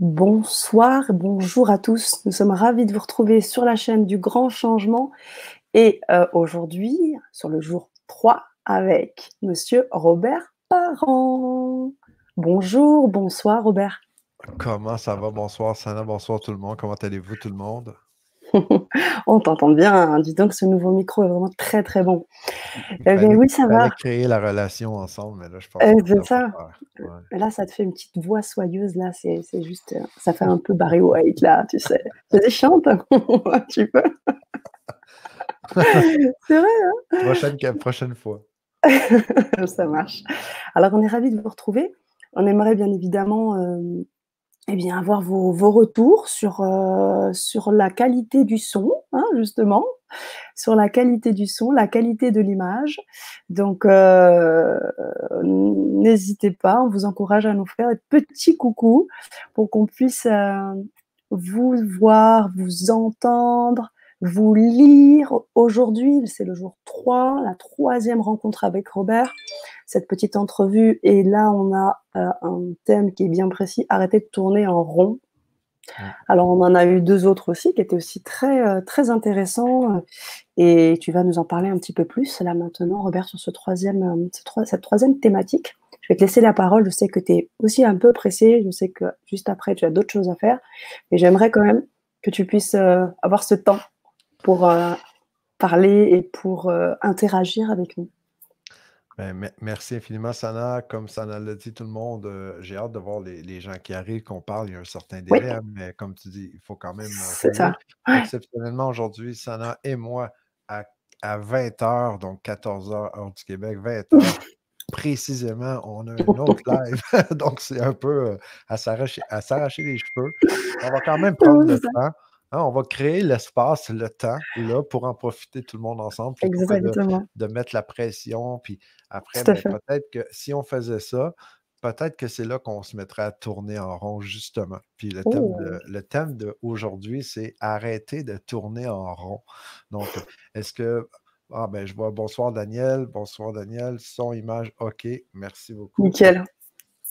Bonsoir, bonjour à tous. Nous sommes ravis de vous retrouver sur la chaîne du Grand Changement et euh, aujourd'hui, sur le jour 3, avec Monsieur Robert Parent. Bonjour, bonsoir Robert. Comment ça va? Bonsoir Sana, bonsoir tout le monde. Comment allez-vous tout le monde? On t'entend bien. Hein. Dis donc, ce nouveau micro est vraiment très, très bon. Eh bien, oui, ça va. créer la relation ensemble, mais là, je pense euh, c'est ça. Là, ça te fait une petite voix soyeuse, là. C'est juste, euh, ça fait un peu Barry White, là, tu sais. Vas-y, chante. tu peux. c'est vrai, hein prochaine, prochaine fois. ça marche. Alors, on est ravis de vous retrouver. On aimerait bien évidemment euh, eh bien, avoir vos, retours sur, euh, sur la qualité du son, hein, justement, sur la qualité du son, la qualité de l'image. Donc, euh, n'hésitez pas, on vous encourage à nous faire un petit coucou pour qu'on puisse euh, vous voir, vous entendre, vous lire. Aujourd'hui, c'est le jour 3, la troisième rencontre avec Robert cette petite entrevue. Et là, on a euh, un thème qui est bien précis, arrêter de tourner en rond. Alors, on en a eu deux autres aussi qui étaient aussi très, euh, très intéressants. Euh, et tu vas nous en parler un petit peu plus là maintenant, Robert, sur ce troisième, cette troisième thématique. Je vais te laisser la parole. Je sais que tu es aussi un peu pressé. Je sais que juste après, tu as d'autres choses à faire. Mais j'aimerais quand même que tu puisses avoir ce temps pour parler et pour interagir avec nous. Ben, merci infiniment, Sana. Comme Sana l'a dit, tout le monde, euh, j'ai hâte de voir les, gens qui arrivent, qu'on parle. Il y a un certain délai, mais comme tu dis, il faut quand même. Euh, C'est ça. Exceptionnellement, aujourd'hui, Sana et moi, à, 20 h, donc 14 h, heure du Québec, 20 h, précisément, on a un autre live. donc, c'est un peu euh, à s'arracher les cheveux. On va quand même prendre le temps. Hein, on va créer l'espace, le temps, là, pour en profiter tout le monde ensemble. Exactement. De, mettre la pression. Puis après, ben, peut-être que si on faisait ça, peut-être que c'est là qu'on se mettrait à tourner en rond, justement. Puis le thème, oh! le thème d'aujourd'hui, c'est arrêter de tourner en rond. Donc, est-ce que. Ah, ben, je vois bonsoir Daniel, bonsoir Daniel, son image, OK, merci beaucoup. Nickel.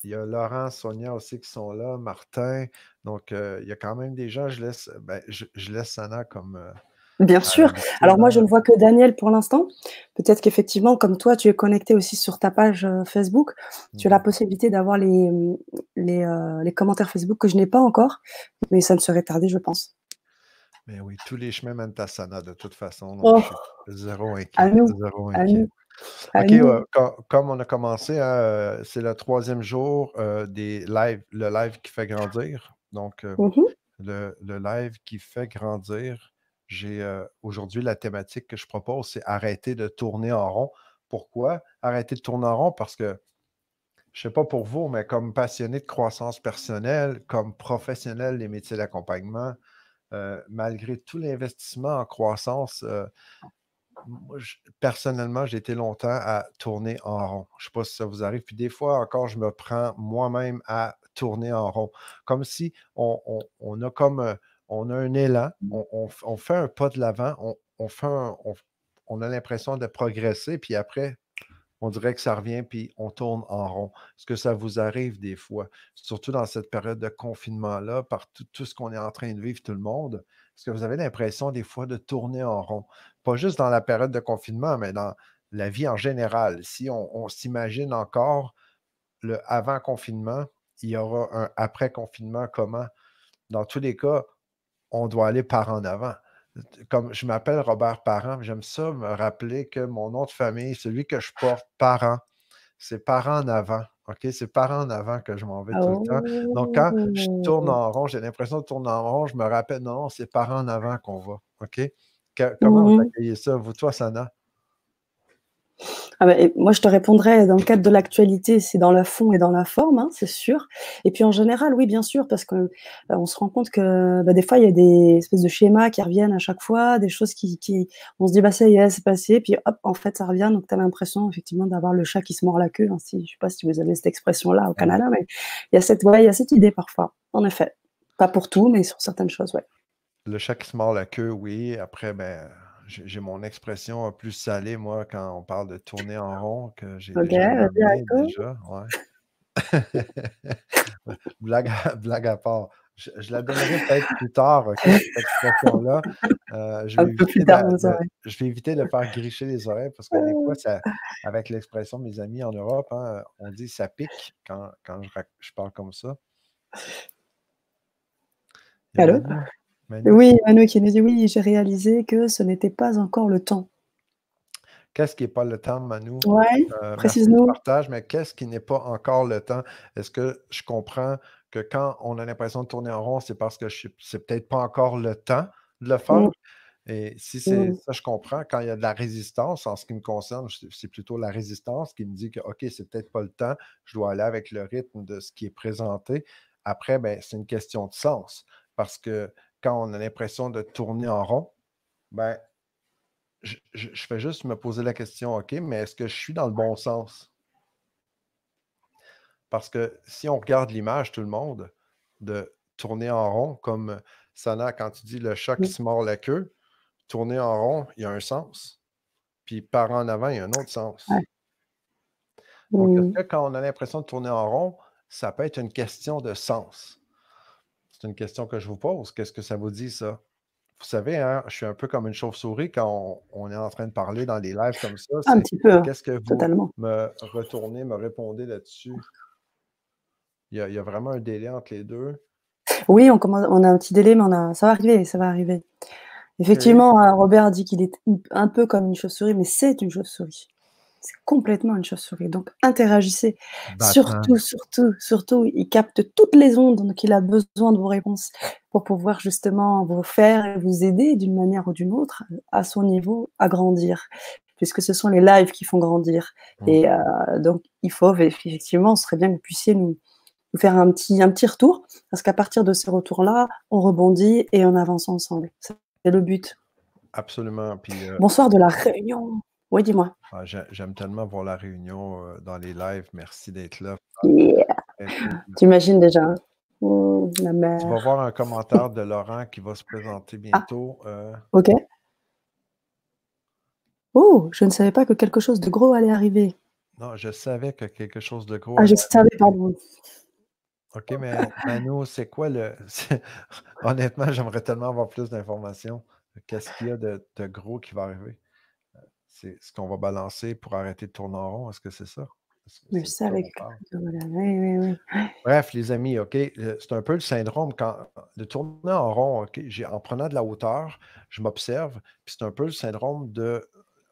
Il y a Laurent, Sonia aussi qui sont là, Martin. Donc, euh, il y a quand même des gens, je laisse, ben, je, laisse Sana comme. Euh, Bien sûr. Alors moi, je ne vois que Daniel pour l'instant. Peut-être qu'effectivement, comme toi, tu es connecté aussi sur ta page euh, Facebook. Tu as la mmh possibilité d'avoir les, les, commentaires Facebook que je n'ai pas encore, mais ça ne serait tardé, je pense. Mais oui, tous les chemins mènent à Sana de toute façon. Donc, oh! zéro inquiet. À nous. Zéro inquiet. OK, comme on a commencé, hein, euh, c'est le troisième jour euh, des lives, le live qui fait grandir. Donc, euh, mmh le, live qui fait grandir, j'ai aujourd'hui la thématique que je propose, c'est arrêter de tourner en rond. Pourquoi arrêter de tourner en rond? Parce que, je ne sais pas pour vous, mais comme passionné de croissance personnelle, comme professionnel des métiers d'accompagnement, malgré tout l'investissement en croissance, personnellement, j'ai été longtemps à tourner en rond. Je ne sais pas si ça vous arrive. Puis des fois encore, je me prends moi-même à tourner en rond. Comme si on, a comme euh, on a un élan, mmh. on, fait un pas de l'avant, on, fait on, a l'impression de progresser, puis après, on dirait que ça revient, puis on tourne en rond. Est-ce que ça vous arrive des fois, surtout dans cette période de confinement-là, par tout ce qu'on est en train de vivre, tout le monde? Est-ce que vous avez l'impression des fois de tourner en rond? Pas juste dans la période de confinement, mais dans la vie en général. Si on, s'imagine encore le avant-confinement, il y aura un après-confinement, comment? Dans tous les cas, on doit aller par en avant. Comme je m'appelle Robert Parent, j'aime ça me rappeler que mon nom de famille, celui que je porte, Parent, c'est Parent en avant. OK? C'est par en avant que je m'en vais tout le temps. Donc, quand je tourne oh! en rond, j'ai l'impression de tourner en rond, je me rappelle, non, c'est par en avant qu'on va. OK? Comment vous mmh accueillez ça, vous, toi, Sana? Ah bah, moi, je te répondrais dans le cadre de l'actualité, c'est dans le fond et dans la forme, hein, c'est sûr. Et puis en général, oui, bien sûr, parce qu'on euh, se rend compte que bah, des fois, il y a des espèces de schémas qui reviennent à chaque fois, des choses qui, on se dit, bah ça y est, c'est passé, puis hop, en fait, ça revient. Donc, tu as l'impression effectivement d'avoir le chat qui se mord la queue. Hein, si, je sais pas si vous avez cette expression-là au Canada, mais il y a cette, ouais, il y a cette idée parfois, en effet. Pas pour tout, mais sur certaines choses, ouais. Le chat qui se mord la queue, oui. Après, ben j'ai mon expression plus salée, moi, quand on parle de tourner en rond, que j'ai déjà, déjà ouais. blague, à, blague, à, part. je, la donnerai peut-être plus tard, cette expression-là. Euh, je, vais éviter de, je vais éviter de faire gricher les oreilles parce que des fois, ça, avec l'expression de mes amis en Europe, hein, on dit ça pique quand, quand je, je, parle comme ça. Allô? Oui, Manu qui nous dit oui, j'ai réalisé que ce n'était pas encore le temps. Qu'est-ce qui n'est pas le temps, Manu? Oui, euh, précise-nous. partage, mais qu'est-ce qui n'est pas encore le temps? Est-ce que je comprends que quand on a l'impression de tourner en rond, c'est parce que c'est peut-être pas encore le temps de le faire? Mmh. Et si c'est mmh. ça, je comprends. Quand il y a de la résistance, en ce qui me concerne, c'est plutôt la résistance qui me dit que, OK, c'est peut-être pas le temps, je dois aller avec le rythme de ce qui est présenté. Après, ben, c'est une question de sens. Parce que quand on a l'impression de tourner en rond, ben, je, je, fais juste me poser la question, OK, mais est-ce que je suis dans le bon sens? Parce que si on regarde l'image, tout le monde, de tourner en rond, comme Sana, quand tu dis le chat qui se mord la queue, tourner en rond, il y a un sens. Puis par en avant, il y a un autre sens. Donc, est-ce mmh. que quand on a l'impression de tourner en rond, ça peut être une question de sens? C'est une question que je vous pose. Qu'est-ce que ça vous dit, ça? Vous savez, hein, je suis un peu comme une chauve-souris quand on, est en train de parler dans des lives comme ça. Un petit peu. Hein, qu'est-ce que vous me retournez, me répondez là-dessus? Il y, a, vraiment un délai entre les deux. Oui, on, commence, on a un petit délai, mais on a, ça va arriver, ça va arriver. Effectivement, hein, Robert dit qu'il est un peu comme une chauve-souris, mais c'est une chauve-souris. C'est complètement une chauve-souris. Donc interagissez. Surtout, surtout, surtout, il capte toutes les ondes, donc il a besoin de vos réponses pour pouvoir justement vous faire et vous aider d'une manière ou d'une autre à son niveau à grandir, puisque ce sont les lives qui font grandir. Mmh. Et euh, donc il faut effectivement, ce serait bien que vous puissiez nous, faire un petit, un petit retour, parce qu'à partir de ces retours-là, on rebondit et on avance ensemble. C'est le but. Absolument. Puis, euh Bonsoir de la Réunion. Oui, dis-moi. Ah, j'aime tellement voir la réunion euh, dans les lives. Merci d'être là. Tu imagines déjà. Hein? Mmh, la Tu vas voir un commentaire de Laurent qui va se présenter ah. bientôt. Euh. Ok. Oh, je ne savais pas que quelque chose de gros allait arriver. Non, je savais que quelque chose de gros. Ah, je savais, pardon. OK, mais Manu, c'est quoi le. Honnêtement, j'aimerais tellement avoir plus d'informations. Qu'est-ce qu'il y a de, gros qui va arriver? Euh, c'est ce qu'on va balancer pour arrêter de tourner en rond. Est-ce que c'est ça? que. Oui, oui, oui. Bref, les amis, OK, c'est un peu le syndrome quand de tourner en rond, OK, en prenant de la hauteur, je m'observe, puis c'est un peu le syndrome de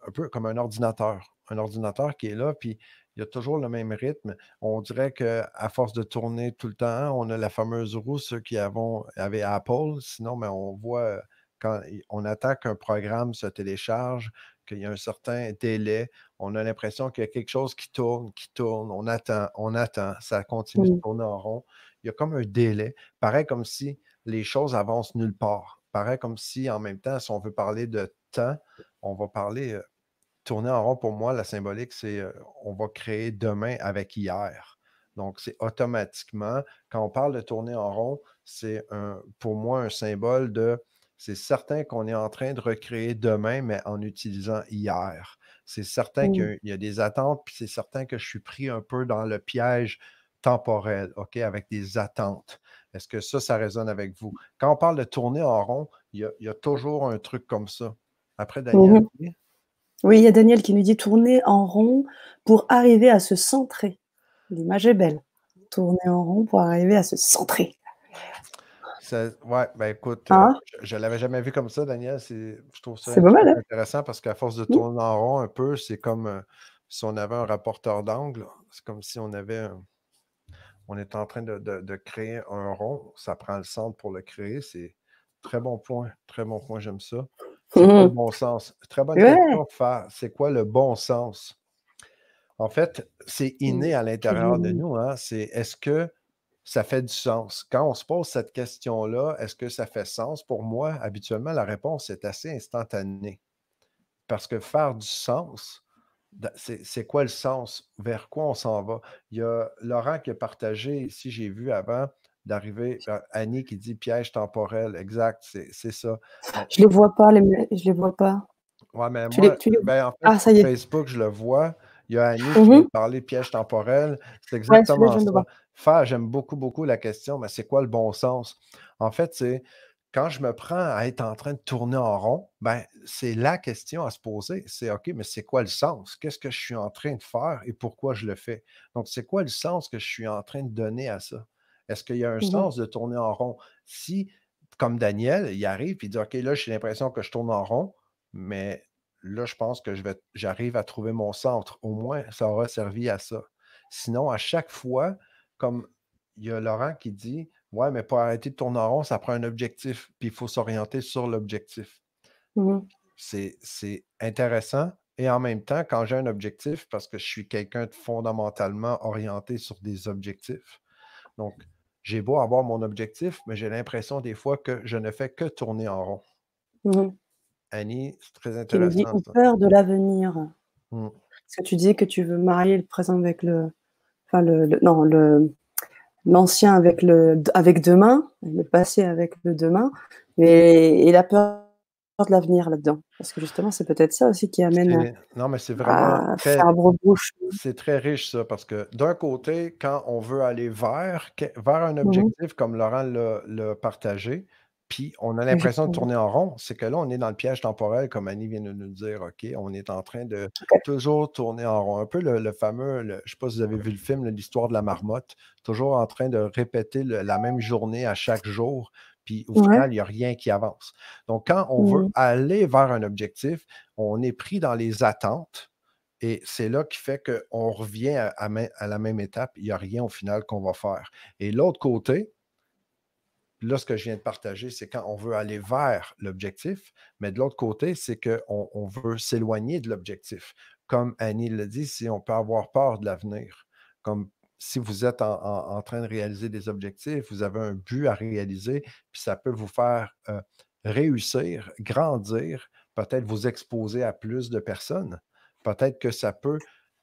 un peu comme un ordinateur. Un ordinateur qui est là, puis il y a toujours le même rythme. On dirait qu'à force de tourner tout le temps, on a la fameuse roue, ceux qui avons, avaient Apple. Sinon, mais on voit quand on attend qu'un programme se télécharge, qu'il y a un certain délai. On a l'impression qu'il y a quelque chose qui tourne, qui tourne. On attend, on attend. Ça continue de tourner en rond. Il y a comme un délai. Pareil comme si les choses avancent nulle part. Pareil comme si en même temps, si on veut parler de temps, on va parler tourner en rond, pour moi, la symbolique, c'est on va créer demain avec hier. Donc, c'est automatiquement, quand on parle de tourner en rond, c'est pour moi un symbole de c'est certain qu'on est en train de recréer demain, mais en utilisant hier. C'est certain qu'il y a des attentes, puis c'est certain que je suis pris un peu dans le piège temporel, OK, avec des attentes. Est-ce que ça, ça résonne avec vous? Quand on parle de tourner en rond, il y a, toujours un truc comme ça. Après, Daniel. Mmh oui, il y a Daniel qui nous dit tourner en rond pour arriver à se centrer. L'image est belle. Tourner en rond pour arriver à se centrer. Oui, ben écoute, euh, ah. je ne l'avais jamais vu comme ça, Daniel. Je trouve ça hein? intéressant parce qu'à force de mmh. tourner en rond un peu, c'est comme euh, si on avait un rapporteur d'angle. C'est comme si on avait on est en train de, créer un rond. Ça prend le centre pour le créer. C'est très bon point. Très bon point, j'aime ça. C'est quoi le mmh. bon sens? Très bonne question faire. C'est quoi le bon sens? En fait, c'est mmh. inné à l'intérieur de nous. Hein? C'est est-ce que ça fait du sens? Quand on se pose cette question-là, est-ce que ça fait sens? Pour moi, habituellement, la réponse est assez instantanée. Parce que faire du sens, c'est quoi le sens? Vers quoi on s'en va? Il y a Laurent qui a partagé, ici, j'ai vu avant, d'arriver. Annie qui dit piège temporel, exact, c'est ça. Je ne les vois pas, les... je les vois pas. Ouais, mais moi, ben, en fait, ah, ça y est. Facebook, je le vois. Il y a Annie qui mmh parler de piège temporel. C'est exactement ça. Faire, j'aime beaucoup, beaucoup la question, mais c'est quoi le bon sens? En fait, c'est quand je me prends à être en train de tourner en rond, ben, c'est la question à se poser. C'est OK, mais c'est quoi le sens? Qu'est-ce que je suis en train de faire et pourquoi je le fais? Donc, c'est quoi le sens que je suis en train de donner à ça? Est-ce qu'il y a un mmh sens de tourner en rond? Si, comme Daniel, il arrive et il dit OK, là, j'ai l'impression que je tourne en rond, mais là, je pense que j'arrive à trouver mon centre. Au moins, ça aura servi à ça. Sinon, à chaque fois, comme il y a Laurent qui dit Ouais, mais pour arrêter de tourner en rond, ça prend un objectif, puis il faut s'orienter sur l'objectif. Mmh c'est intéressant. Et en même temps, quand j'ai un objectif, parce que je suis quelqu'un de fondamentalement orienté sur des objectifs, donc j'ai beau avoir mon objectif, mais j'ai l'impression des fois que je ne fais que tourner en rond. Mmh Annie, c'est très intéressant. Tu dis peur de l'avenir. Mmh. Parce que tu dis que tu veux marier le présent avec le. Enfin, le, non, le, l'ancien avec, le, avec demain, le passé avec le demain, et, la peur de l'avenir là-dedans. Parce que justement, c'est peut-être ça aussi qui amène non, mais c'est vraiment à faire bouche. C'est très riche, ça, parce que d'un côté, quand on veut aller vers, vers un mmh objectif, comme Laurent l'a partagé, puis on a l'impression de tourner en rond. C'est que là, on est dans le piège temporel, comme Annie vient de nous dire. OK, on est en train de toujours tourner en rond. Un peu le, fameux, je ne sais pas si vous avez vu le film, l'histoire de la marmotte, toujours en train de répéter la même journée à chaque jour. Puis au final, il n'y a rien qui avance. Donc, quand on veut aller vers un objectif, on est pris dans les attentes. Et c'est là qui fait qu'on revient à, à la même étape. Il n'y a rien au final qu'on va faire. Et l'autre côté, là, ce que je viens de partager, c'est quand on veut aller vers l'objectif, mais de l'autre côté, c'est qu'on on veut s'éloigner de l'objectif. Comme Annie l'a dit, si on peut avoir peur de l'avenir, comme si vous êtes en, train de réaliser des objectifs, vous avez un but à réaliser, puis ça peut vous faire euh, réussir, grandir, peut-être vous exposer à plus de personnes. Peut-être que ça peut,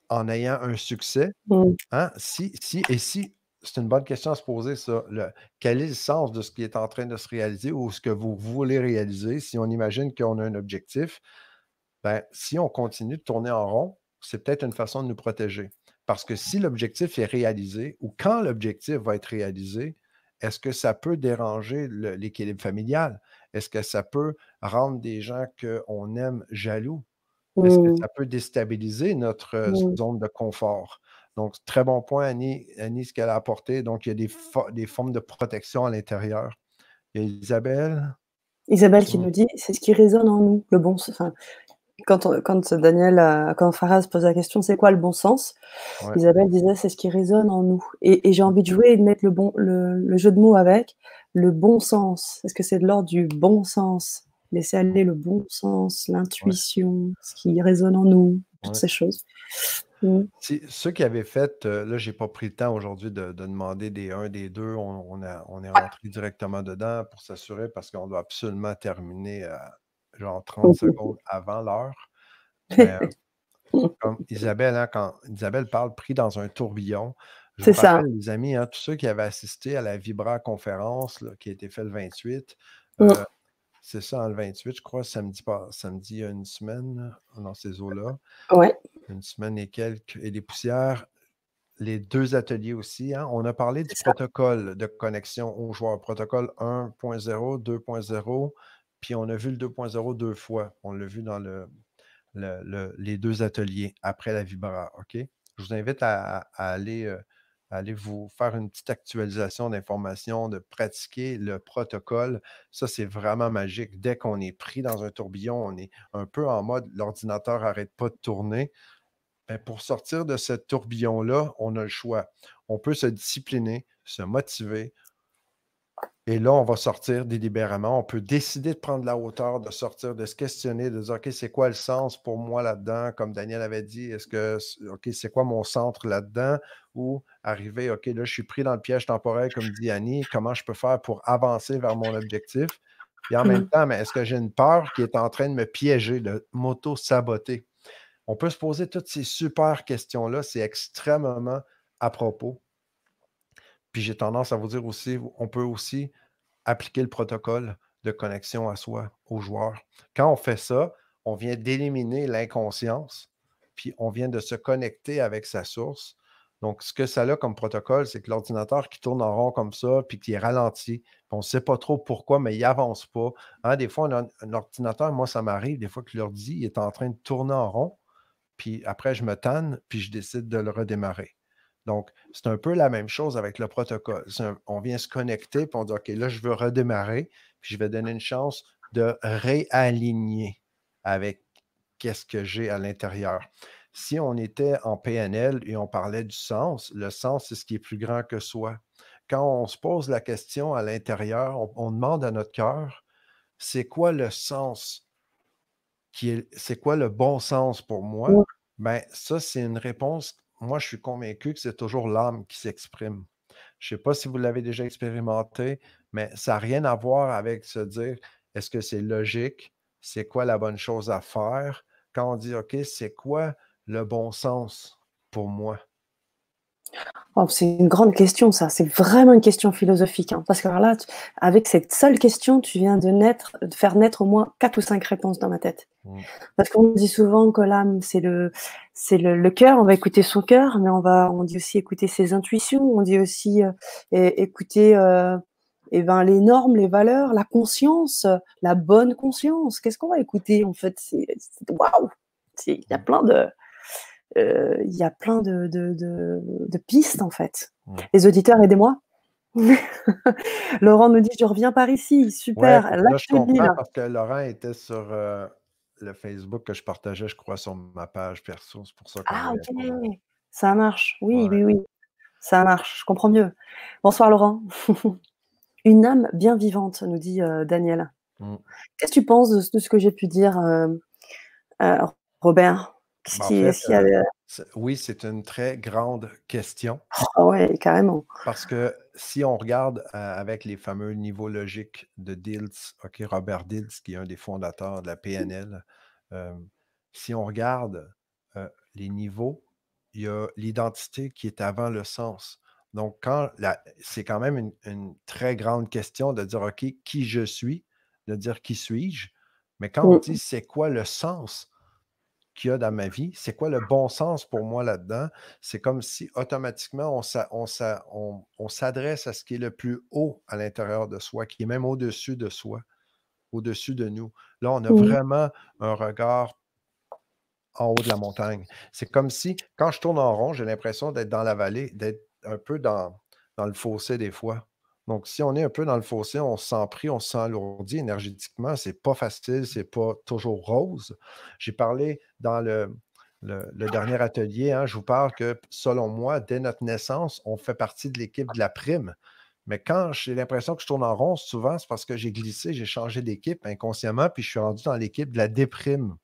en ayant un succès, mmh. hein, si, si, et si c'est une bonne question à se poser, ça. quel est le sens de ce qui est en train de se réaliser ou ce que vous voulez réaliser si on imagine qu'on a un objectif? Ben, si on continue de tourner en rond, c'est peut-être une façon de nous protéger. Parce que si l'objectif est réalisé ou quand l'objectif va être réalisé, est-ce que ça peut déranger l'équilibre familial? Est-ce que ça peut rendre des gens qu'on aime jaloux? Est-ce que mmh. ça peut déstabiliser notre mmh. zone de confort? Donc, très bon point, Annie, Annie ce qu'elle a apporté. Donc, il y a des, des formes de protection à l'intérieur. Il y a Isabelle. Isabelle qui nous dit, c'est ce qui résonne en nous, le bon enfin, quand, quand Daniel, quand Faraz pose la question, c'est quoi le bon sens? Isabelle disait, c'est ce qui résonne en nous. Et, j'ai envie de jouer et de mettre le, bon, le, jeu de mots avec le bon sens. Est-ce que c'est de l'ordre du bon sens? Laisser aller le bon sens, l'intuition, ce qui résonne en nous, toutes ces choses. Mmh. ceux qui avaient fait, euh, là, j'ai pas pris le temps aujourd'hui de, demander des 1, des 2. On, est rentré directement dedans pour s'assurer parce qu'on doit absolument terminer à genre 30 mmh. secondes avant l'heure. Euh, comme Isabelle, hein, quand Isabelle parle pris dans un tourbillon, je vous rappelle, les amis, hein, tous ceux qui avaient assisté à la Vibra conférence qui a été faite le 28, c'est ça, le 28, je crois, samedi, pas, samedi, il y a une semaine, dans ces eaux-là. Ouais. Une semaine et quelques. Et les poussières, les deux ateliers aussi. Hein. On a parlé du protocole de connexion aux joueurs, protocole 1.0, 2.0, puis on a vu le 2.0 deux fois. On l'a vu dans le, les deux ateliers après la Vibra. OK? Je vous invite à, aller. Euh, allez vous faire une petite actualisation d'informations, de pratiquer le protocole. Ça, c'est vraiment magique. Dès qu'on est pris dans un tourbillon, on est un peu en mode l'ordinateur n'arrête pas de tourner. Ben, pour sortir de ce tourbillon-là, on a le choix. On peut se discipliner, se motiver, et là, on va sortir délibérément. On peut décider de prendre la hauteur, de sortir, de se questionner, de dire OK, c'est quoi le sens pour moi là-dedans? Comme Daniel avait dit, est-ce que OK, c'est quoi mon centre là-dedans? Ou arriver, OK, là, je suis pris dans le piège temporel, comme dit Annie, comment je peux faire pour avancer vers mon objectif? Et en même mmh. temps, mais est-ce que j'ai une peur qui est en train de me piéger, de m'auto-saboter? On peut se poser toutes ces super questions-là. C'est extrêmement à propos. Puis j'ai tendance à vous dire aussi, on peut aussi appliquer le protocole de connexion à soi, aux joueurs. Quand on fait ça, on vient d'éliminer l'inconscience puis on vient de se connecter avec sa source. Donc, ce que ça a comme protocole, c'est que l'ordinateur qui tourne en rond comme ça, puis qui est ralenti, on ne sait pas trop pourquoi, mais il n'avance pas. Hein, des fois, on un, ordinateur, moi, ça m'arrive, des fois que l'ordi est en train de tourner en rond, puis après, je me tanne, puis je décide de le redémarrer. Donc, c'est un peu la même chose avec le protocole. on vient se connecter, puis on dit, OK, là, je veux redémarrer, puis je vais donner une chance de réaligner avec qu'est-ce que j'ai à l'intérieur. Si on était en PNL et on parlait du sens, le sens, c'est ce qui est plus grand que soi. Quand on se pose la question à l'intérieur, on, demande à notre cœur, c'est quoi le sens qui est, c'est quoi le bon sens pour moi? Ben, ça, c'est une réponse. Moi, je suis convaincu que c'est toujours l'âme qui s'exprime. Je ne sais pas si vous l'avez déjà expérimenté, mais ça n'a rien à voir avec se dire est-ce que c'est logique? C'est quoi la bonne chose à faire? Quand on dit OK, c'est quoi le bon sens pour moi? Oh, c'est une grande question, ça. C'est vraiment une question philosophique. Hein. parce que là, avec cette seule question, tu viens de, naître, de faire naître au moins quatre ou cinq réponses dans ma tête. Mmh. Parce qu'on dit souvent que l'âme, c'est le, c'est le, cœur. On va écouter son cœur, mais on va, on dit aussi écouter ses intuitions. On dit aussi euh, écouter euh, eh ben, les normes, les valeurs, la conscience, la bonne conscience. Qu'est-ce qu'on va écouter en fait? Waouh Il y a plein de il y a plein de, de, pistes en fait. Les auditeurs, aidez-moi. Laurent nous dit je reviens par ici, super. là, je comprends parce que Laurent était sur euh, le Facebook que je partageais, je crois, sur ma page perso. C'est pour ça Ah, ok. Ça marche. Oui, oui, oui. Ça marche. Je comprends mieux. Bonsoir, Laurent. Une âme bien vivante, nous dit euh, Daniel. Mmh. Qu'est-ce que tu penses de, ce que j'ai pu dire, Robert? Bah, oui, c'est une très grande question. Ah oui, carrément. Parce que si on regarde avec les fameux niveaux logiques de Diltz, OK, Robert Diltz, qui est un des fondateurs de la PNL, si on regarde les niveaux, il y a l'identité qui est avant le sens. Donc, quand c'est quand même une, une, très grande question de dire, OK, qui je suis, de dire qui suis-je, mais quand on mmh. dit c'est quoi le sens, qu'il y a dans ma vie, c'est quoi le bon sens pour moi là-dedans? C'est comme si automatiquement on, s'adresse à ce qui est le plus haut à l'intérieur de soi, qui est même au-dessus de soi, au-dessus de nous. Là, on a vraiment un regard en haut de la montagne. C'est comme si, quand je tourne en rond, j'ai l'impression d'être dans la vallée, d'être un peu dans, dans le fossé des fois. Donc, si on est un peu dans le fossé, on se sent pris, on se sent alourdi énergétiquement, c'est pas facile, c'est pas toujours rose. J'ai parlé dans le, dernier atelier, hein, je vous parle que selon moi, dès notre naissance, on fait partie de l'équipe de la prime. Mais quand j'ai l'impression que je tourne en rond, souvent, c'est parce que j'ai glissé, j'ai changé d'équipe inconsciemment, puis je suis rendu dans l'équipe de la déprime.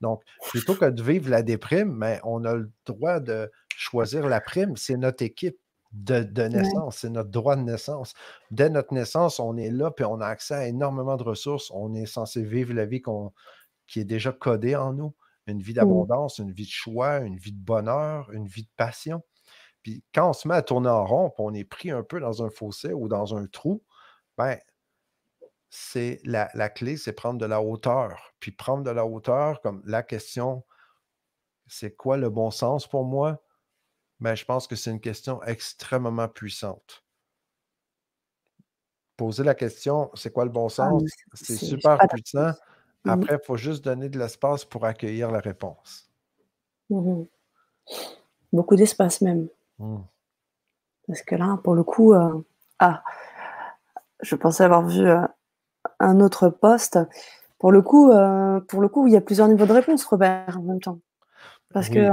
Donc, plutôt que de vivre la déprime, mais on a le droit de choisir la prime, c'est notre équipe de, naissance, c'est notre droit de naissance. Dès notre naissance, on est là, puis on a accès à énormément de ressources. On est censé vivre la vie qui est déjà codée en nous, une vie d'abondance, une vie de choix, une vie de bonheur, une vie de passion. Puis quand on se met à tourner en rond, puis on est pris un peu dans un fossé ou dans un trou, ben, c'est la, la clé, c'est prendre de la hauteur. Puis prendre de la hauteur, comme la question, c'est quoi le bon sens pour moi? Ben, je pense que c'est une question extrêmement puissante. Poser la question, c'est quoi le bon ah sens? c'est super puissant. Mmh Après, il faut juste donner de l'espace pour accueillir la réponse. Mmh Beaucoup d'espace même. Mmh. Parce que là, pour le coup, euh, ah, je pensais avoir vu euh, un autre poste. Pour le coup, euh, pour le coup, il y a plusieurs niveaux de réponse, Robert, en même temps. Parce que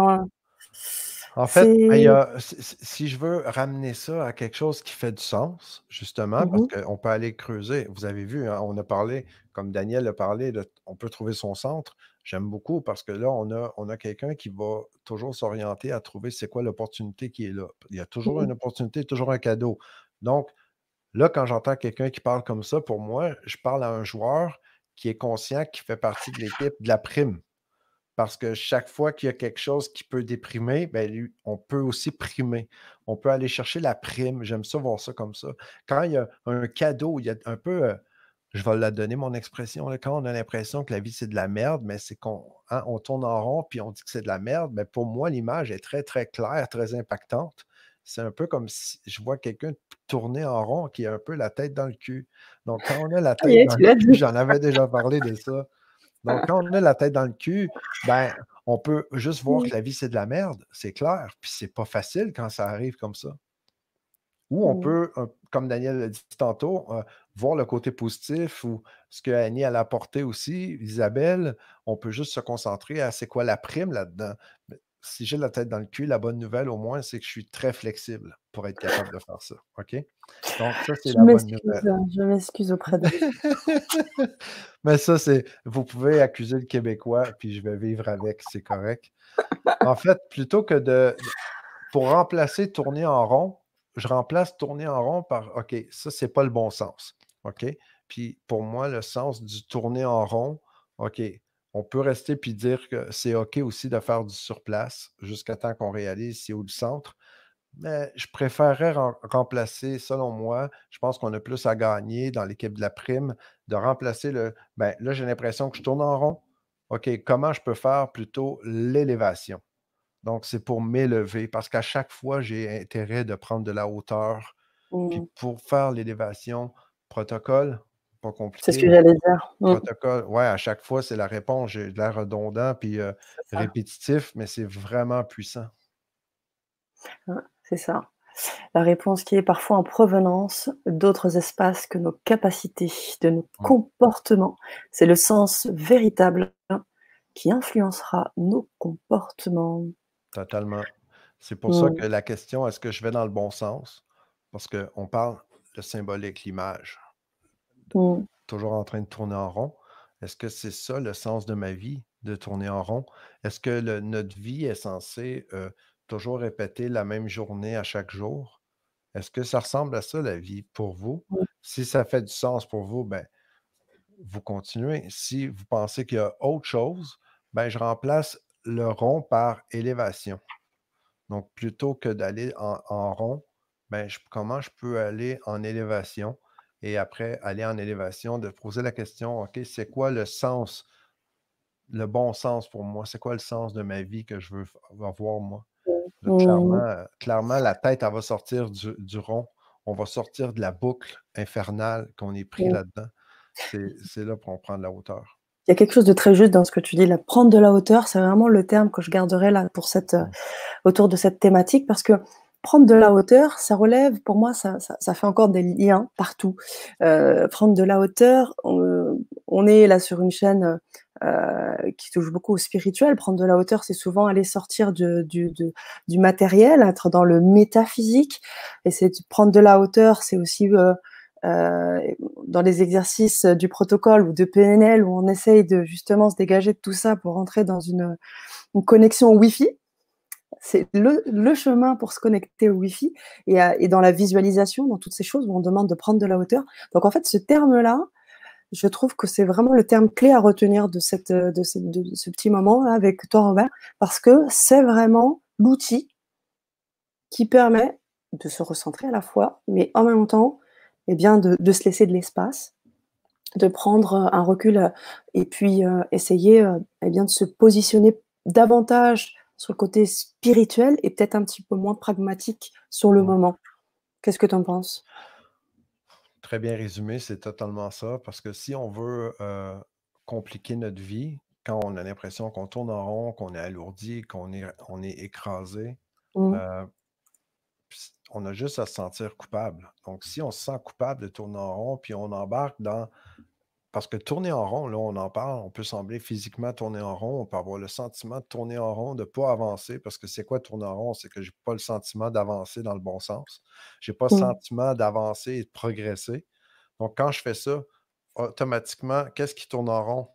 en fait, ben, si je veux ramener ça à quelque chose qui fait du sens, justement, parce mmh qu'on peut aller creuser. Vous avez vu, hein, on a parlé, comme Daniel a parlé, de, on peut trouver son centre. J'aime beaucoup parce que là, on a, on a quelqu'un qui va toujours s'orienter à trouver c'est quoi l'opportunité qui est là. Il y a toujours mmh une opportunité, toujours un cadeau. Donc, là, quand j'entends quelqu'un qui parle comme ça, pour moi, je parle à un joueur qui est conscient qu'il fait partie de l'équipe de la prime. Parce que chaque fois qu'il y a quelque chose qui peut déprimer, ben, on peut aussi primer. On peut aller chercher la prime. J'aime ça voir ça comme ça. Quand il y a un cadeau, il y a un peu. Euh, je vais la donner, mon expression. Quand on a l'impression que la vie, c'est de la merde, mais c'est qu'on hein, on tourne en rond puis on dit que c'est de la merde. Mais pour moi, l'image est très, très claire, très impactante. C'est un peu comme si je vois quelqu'un tourner en rond qui a un peu la tête dans le cul. Donc, quand on a la tête dans le cul, j'en avais déjà parlé de ça. Donc, quand on a la tête dans le cul, ben, on peut juste voir que la vie, c'est de la merde. C'est clair. Puis c'est pas facile quand ça arrive comme ça. Ou on peut, comme Daniel l'a dit tantôt, euh, voir le côté positif ou ce que Annie a apporté aussi, Isabelle, on peut juste se concentrer à c'est quoi la prime là-dedans. Si j'ai la tête dans le cul, la bonne nouvelle au moins, c'est que je suis très flexible pour être capable de faire ça. OK? Donc, ça, c'est la bonne nouvelle. Hein, je m'excuse auprès de vous. Mais ça, c'est. Vous pouvez accuser le Québécois, puis je vais vivre avec, c'est correct. En fait, plutôt que de. Pour remplacer tourner en rond, je remplace tourner en rond par OK, ça, c'est pas le bon sens. OK? Puis pour moi, le sens du tourner en rond, OK, on peut rester puis dire que c'est OK aussi de faire du surplace jusqu'à temps qu'on réalise c'est où le centre. Mais je préférerais remplacer, selon moi, je pense qu'on a plus à gagner dans l'équipe de la prime, de remplacer le. Ben, là, j'ai l'impression que je tourne en rond. OK, comment je peux faire plutôt l'élévation? Donc, c'est pour m'élever parce qu'à chaque fois, j'ai intérêt de prendre de la hauteur. Puis mmh. pour faire l'élévation, protocole, pas compliqué. C'est ce que j'allais dire. Mmh. Protocole, ouais, à chaque fois, c'est la réponse. J'ai de l'air redondant puis euh, répétitif, mais c'est vraiment puissant. c'est ça. La réponse qui est parfois en provenance d'autres espaces que nos capacités, de nos comportements. C'est le sens véritable qui influencera nos comportements. Totalement. C'est pour ça mmh. que la question, est-ce que je vais dans le bon sens? Parce qu'on parle de symbolique, l'image. Mmh. Toujours en train de tourner en rond. Est-ce que c'est ça le sens de ma vie, de tourner en rond? Est-ce que notre vie est censée euh, toujours répéter la même journée à chaque jour? Est-ce que ça ressemble à ça, la vie, pour vous? Si ça fait du sens pour vous, ben, vous continuez. Si vous pensez qu'il y a autre chose, ben, je remplace le rond par élévation. Donc, plutôt que d'aller en, rond, ben, comment je peux aller en élévation? Et après aller en élévation, de poser la question, OK, c'est quoi le sens, le bon sens pour moi? C'est quoi le sens de ma vie que je veux avoir, moi? Mmh. clairement, la tête, elle va sortir du, rond. On va sortir de la boucle infernale qu'on est pris là-dedans. C'est là pour prendre la hauteur. Il y a quelque chose de très juste dans ce que tu dis, la prendre de la hauteur, c'est vraiment le terme que je garderai là pour cette, euh, autour de cette thématique, parce que prendre de la hauteur, ça relève, pour moi, ça, ça, fait encore des liens partout. Euh, prendre de la hauteur, on, est là sur une chaîne euh, qui touche beaucoup au spirituel. Prendre de la hauteur, c'est souvent aller sortir du, du, matériel, être dans le métaphysique. Et c'est prendre de la hauteur, c'est aussi euh, dans les exercices du protocole ou de PNL où on essaye de justement se dégager de tout ça pour rentrer dans une, une connexion Wi-Fi. C'est le, chemin pour se connecter au Wi-Fi et, et, dans la visualisation, dans toutes ces choses où on demande de prendre de la hauteur. Donc en fait, ce terme-là, je trouve que c'est vraiment le terme clé à retenir de, cette, de, ce, de petit moment avec toi, Robert, parce que c'est vraiment l'outil qui permet de se recentrer à la fois, mais en même temps eh bien, de, se laisser de l'espace, de prendre euh, un recul euh, et puis euh, essayer eh bien, de se positionner davantage sur le côté spirituel et peut-être un petit peu moins pragmatique sur le moment. Qu'est-ce que tu en penses? Très bien résumé, c'est totalement ça. Parce que si on veut compliquer notre vie, quand on a l'impression qu'on tourne en rond, qu'on est alourdi, qu'on est, on est écrasé, mmh on a juste à se sentir coupable. Donc, si on se sent coupable de tourner en rond, puis on embarque dans. Parce que tourner en rond, là, on en parle, on peut sembler physiquement tourner en rond, on peut avoir le sentiment de tourner en rond, de ne pas avancer, parce que c'est quoi tourner en rond? C'est que je n'ai pas le sentiment d'avancer dans le bon sens. Je n'ai pas le mmh. sentiment d'avancer et de progresser. Donc, quand je fais ça, automatiquement, qu'est-ce qui tourne en rond?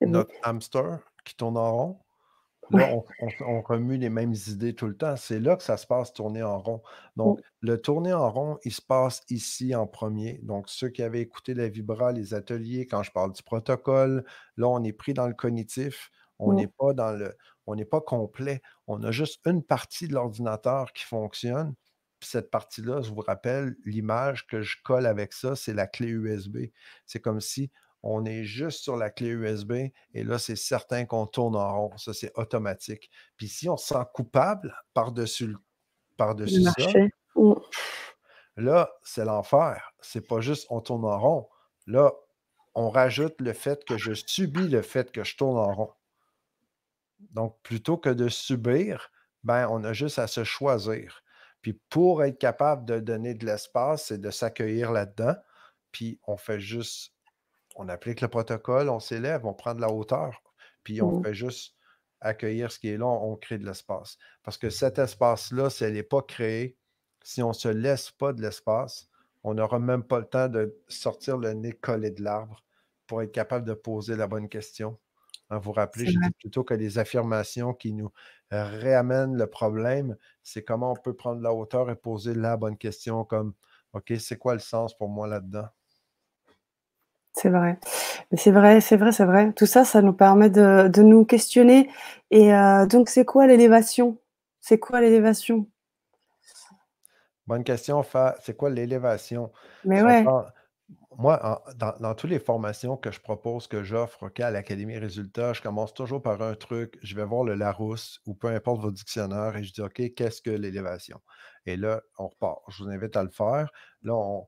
Notre hamster qui tourne en rond, Là, on, remue les mêmes idées tout le temps. C'est là que ça se passe tourner en rond. Donc, le tourner en rond, il se passe ici en premier. Donc, ceux qui avaient écouté la Vibra, les ateliers, quand je parle du protocole, là, on est pris dans le cognitif. On n'est pas dans le. On n'est pas complet. On a juste une partie de l'ordinateur qui fonctionne. cette partie-là, je vous rappelle, l'image que je colle avec ça, c'est la clé USB. C'est comme si on est juste sur la clé USB et là, c'est certain qu'on tourne en rond. Ça, c'est automatique. Puis si on se sent coupable par-dessus par -dessus ça, mmh. là, c'est l'enfer. C'est pas juste on tourne en rond. Là, on rajoute le fait que je subis le fait que je tourne en rond. Donc, plutôt que de subir, ben, on a juste à se choisir. Puis pour être capable de donner de l'espace, c'est de s'accueillir là-dedans. Puis on fait juste, on applique le protocole, on s'élève, on prend de la hauteur, puis on mmh. fait juste accueillir ce qui est là, on crée de l'espace. Parce que cet espace-là, si elle n'est pas créé, si on ne se laisse pas de l'espace, on n'aura même pas le temps de sortir le nez collé de l'arbre pour être capable de poser la bonne question. Hein, vous rappelez, je dis plutôt que les affirmations qui nous réamènent le problème, c'est comment on peut prendre la hauteur et poser la bonne question comme OK, c'est quoi le sens pour moi là-dedans? C'est vrai. c'est vrai, c'est vrai, c'est vrai. Tout ça, ça nous permet de, nous questionner. Et euh, donc, c'est quoi l'élévation? C'est quoi l'élévation? Bonne question, c'est quoi l'élévation? Mais ouais. moi, dans, toutes les formations que je propose, que j'offre à l'Académie Résultats, je commence toujours par un truc. Je vais voir le Larousse ou peu importe vos dictionnaires et je dis OK, qu'est-ce que l'élévation? Et là, on repart. Je vous invite à le faire. Là, on,